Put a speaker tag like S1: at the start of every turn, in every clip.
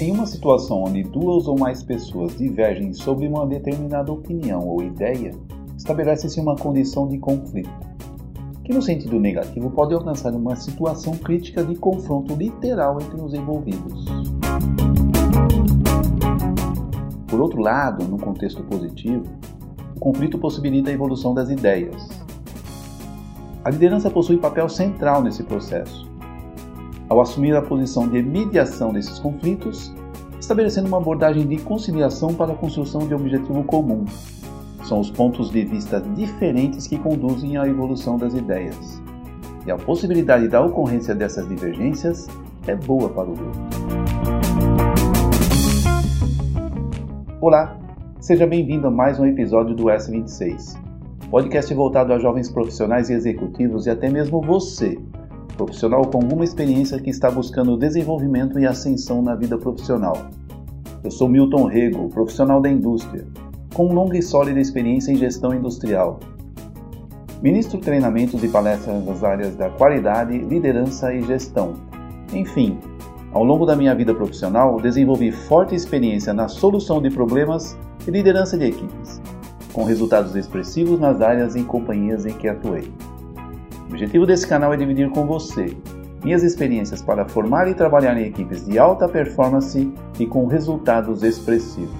S1: Em uma situação onde duas ou mais pessoas divergem sobre uma determinada opinião ou ideia, estabelece-se uma condição de conflito, que no sentido negativo pode alcançar uma situação crítica de confronto literal entre os envolvidos. Por outro lado, no contexto positivo, o conflito possibilita a evolução das ideias. A liderança possui papel central nesse processo. Ao assumir a posição de mediação desses conflitos, estabelecendo uma abordagem de conciliação para a construção de objetivo comum. São os pontos de vista diferentes que conduzem à evolução das ideias. E a possibilidade da ocorrência dessas divergências é boa para o grupo. Olá, seja bem-vindo a mais um episódio do S26, podcast voltado a jovens profissionais e executivos e até mesmo você, profissional com alguma experiência que está buscando desenvolvimento e ascensão na vida profissional. Eu sou Milton Rego, profissional da indústria, com longa e sólida experiência em gestão industrial. Ministro treinamentos e palestras nas áreas da qualidade, liderança e gestão. Enfim, ao longo da minha vida profissional, desenvolvi forte experiência na solução de problemas e liderança de equipes, com resultados expressivos nas áreas e companhias em que atuei. O objetivo desse canal é dividir com você minhas experiências para formar e trabalhar em equipes de alta performance e com resultados expressivos.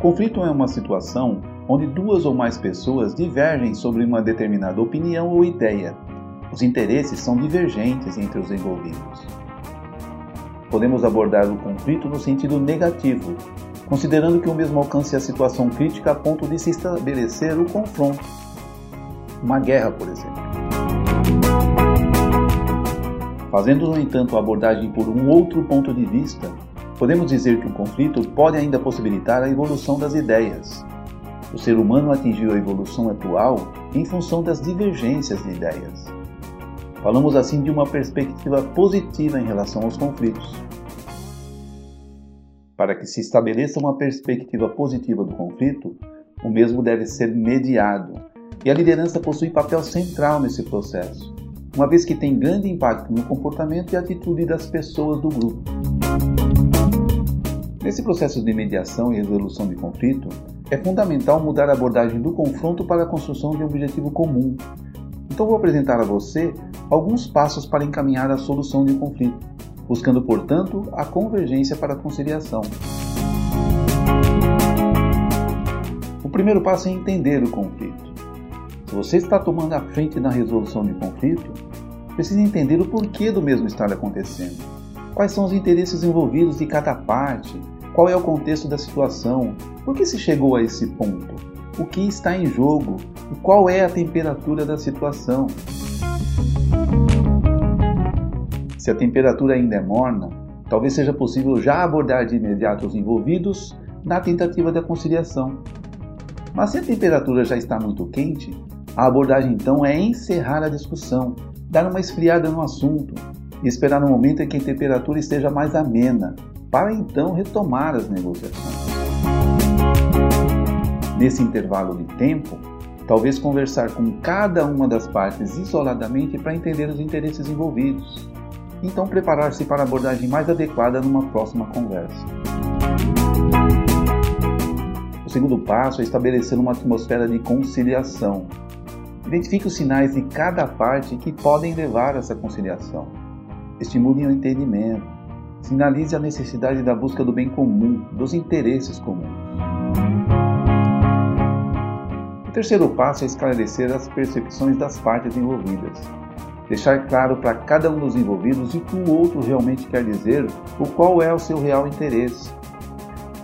S1: Conflito é uma situação onde duas ou mais pessoas divergem sobre uma determinada opinião ou ideia os interesses são divergentes entre os envolvidos. Podemos abordar o conflito no sentido negativo, considerando que o mesmo alcance a situação crítica a ponto de se estabelecer o confronto. Uma guerra, por exemplo. Fazendo, no entanto, a abordagem por um outro ponto de vista, podemos dizer que o conflito pode ainda possibilitar a evolução das ideias. O ser humano atingiu a evolução atual em função das divergências de ideias. Falamos assim de uma perspectiva positiva em relação aos conflitos. Para que se estabeleça uma perspectiva positiva do conflito, o mesmo deve ser mediado, e a liderança possui papel central nesse processo, uma vez que tem grande impacto no comportamento e atitude das pessoas do grupo. Nesse processo de mediação e resolução de conflito, é fundamental mudar a abordagem do confronto para a construção de um objetivo comum. Então vou apresentar a você alguns passos para encaminhar a solução de um conflito, buscando, portanto, a convergência para a conciliação. O primeiro passo é entender o conflito. Se você está tomando a frente na resolução de conflito, precisa entender o porquê do mesmo estar acontecendo. Quais são os interesses envolvidos de cada parte? Qual é o contexto da situação? Por que se chegou a esse ponto? O que está em jogo? E qual é a temperatura da situação? Se a temperatura ainda é morna, talvez seja possível já abordar de imediato os envolvidos na tentativa da conciliação. Mas se a temperatura já está muito quente, a abordagem então é encerrar a discussão, dar uma esfriada no assunto e esperar um momento em que a temperatura esteja mais amena, para então retomar as negociações. Nesse intervalo de tempo, talvez conversar com cada uma das partes isoladamente para entender os interesses envolvidos então preparar-se para a abordagem mais adequada numa próxima conversa. O segundo passo é estabelecer uma atmosfera de conciliação. Identifique os sinais de cada parte que podem levar a essa conciliação. Estimule o entendimento. Sinalize a necessidade da busca do bem comum, dos interesses comuns. O terceiro passo é esclarecer as percepções das partes envolvidas deixar claro para cada um dos envolvidos o que o outro realmente quer dizer ou qual é o seu real interesse.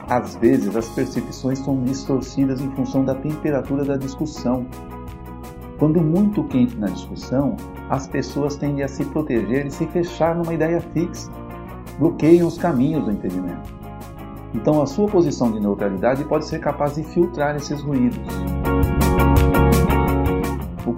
S1: Às vezes, as percepções são distorcidas em função da temperatura da discussão. Quando muito quente na discussão, as pessoas tendem a se proteger e se fechar numa ideia fixa, bloqueiam os caminhos do entendimento. Então, a sua posição de neutralidade pode ser capaz de filtrar esses ruídos.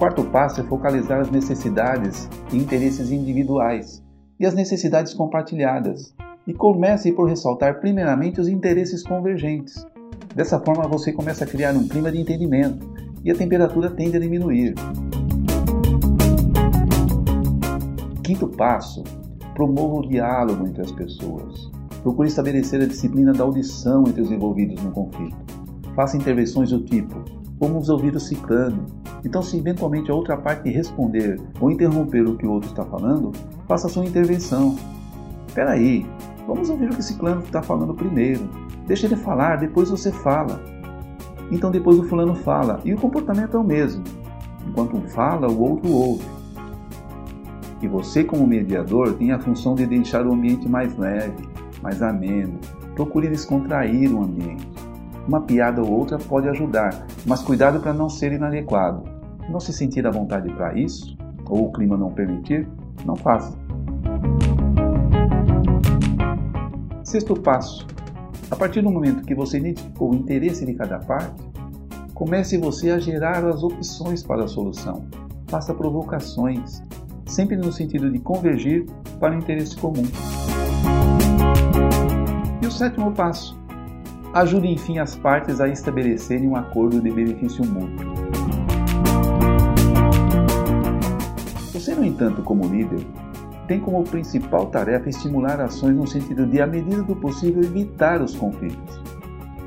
S1: Quarto passo é focalizar as necessidades e interesses individuais e as necessidades compartilhadas, e comece por ressaltar primeiramente os interesses convergentes. Dessa forma, você começa a criar um clima de entendimento e a temperatura tende a diminuir. Quinto passo: promova o diálogo entre as pessoas. Procure estabelecer a disciplina da audição entre os envolvidos no conflito. Faça intervenções do tipo: vamos ouvir o ciclano. Então, se eventualmente a outra parte responder ou interromper o que o outro está falando, faça sua intervenção. Espera aí, vamos ouvir o que o ciclano está falando primeiro. Deixa ele falar, depois você fala. Então depois o fulano fala, e o comportamento é o mesmo. Enquanto um fala, o outro ouve. E você, como mediador, tem a função de deixar o ambiente mais leve, mais ameno. Procure descontrair o ambiente. Uma piada ou outra pode ajudar, mas cuidado para não ser inadequado. Não se sentir à vontade para isso, ou o clima não permitir, não faça. Sexto passo. A partir do momento que você identificou o interesse de cada parte, comece você a gerar as opções para a solução. Faça provocações, sempre no sentido de convergir para o interesse comum. E o sétimo passo: ajude enfim as partes a estabelecerem um acordo de benefício mútuo. Você, no entanto, como líder, tem como principal tarefa estimular ações no sentido de, à medida do possível, evitar os conflitos.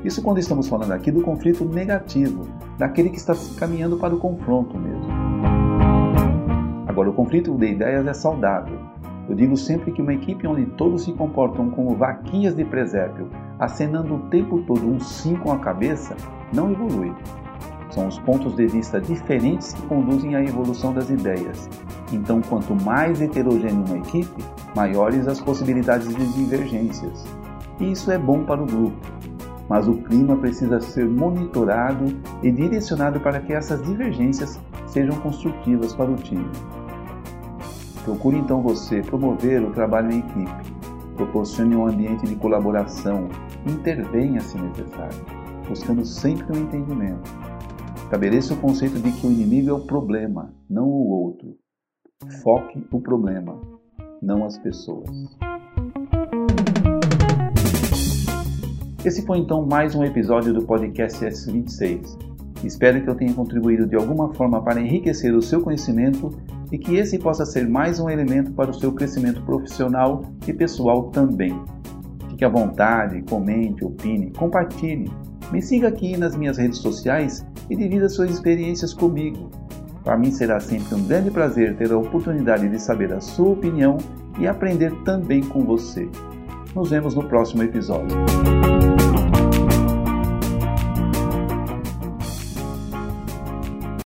S1: Isso quando estamos falando aqui do conflito negativo, daquele que está caminhando para o confronto mesmo. Agora, o conflito de ideias é saudável. Eu digo sempre que uma equipe onde todos se comportam como vaquinhas de presépio, acenando o tempo todo um sim com a cabeça, não evolui. São os pontos de vista diferentes que conduzem à evolução das ideias. Então, quanto mais heterogênea uma equipe, maiores as possibilidades de divergências. E isso é bom para o grupo. Mas o clima precisa ser monitorado e direcionado para que essas divergências sejam construtivas para o time. Procure então você promover o trabalho em equipe, proporcione um ambiente de colaboração, intervenha se necessário, buscando sempre o um entendimento. Estabeleça o conceito de que o inimigo é o problema, não o outro. Foque o problema, não as pessoas. Esse foi então mais um episódio do podcast S26. Espero que eu tenha contribuído de alguma forma para enriquecer o seu conhecimento e que esse possa ser mais um elemento para o seu crescimento profissional e pessoal também. Fique à vontade, comente, opine, compartilhe. Me siga aqui nas minhas redes sociais e divida suas experiências comigo. Para mim será sempre um grande prazer ter a oportunidade de saber a sua opinião e aprender também com você. Nos vemos no próximo episódio.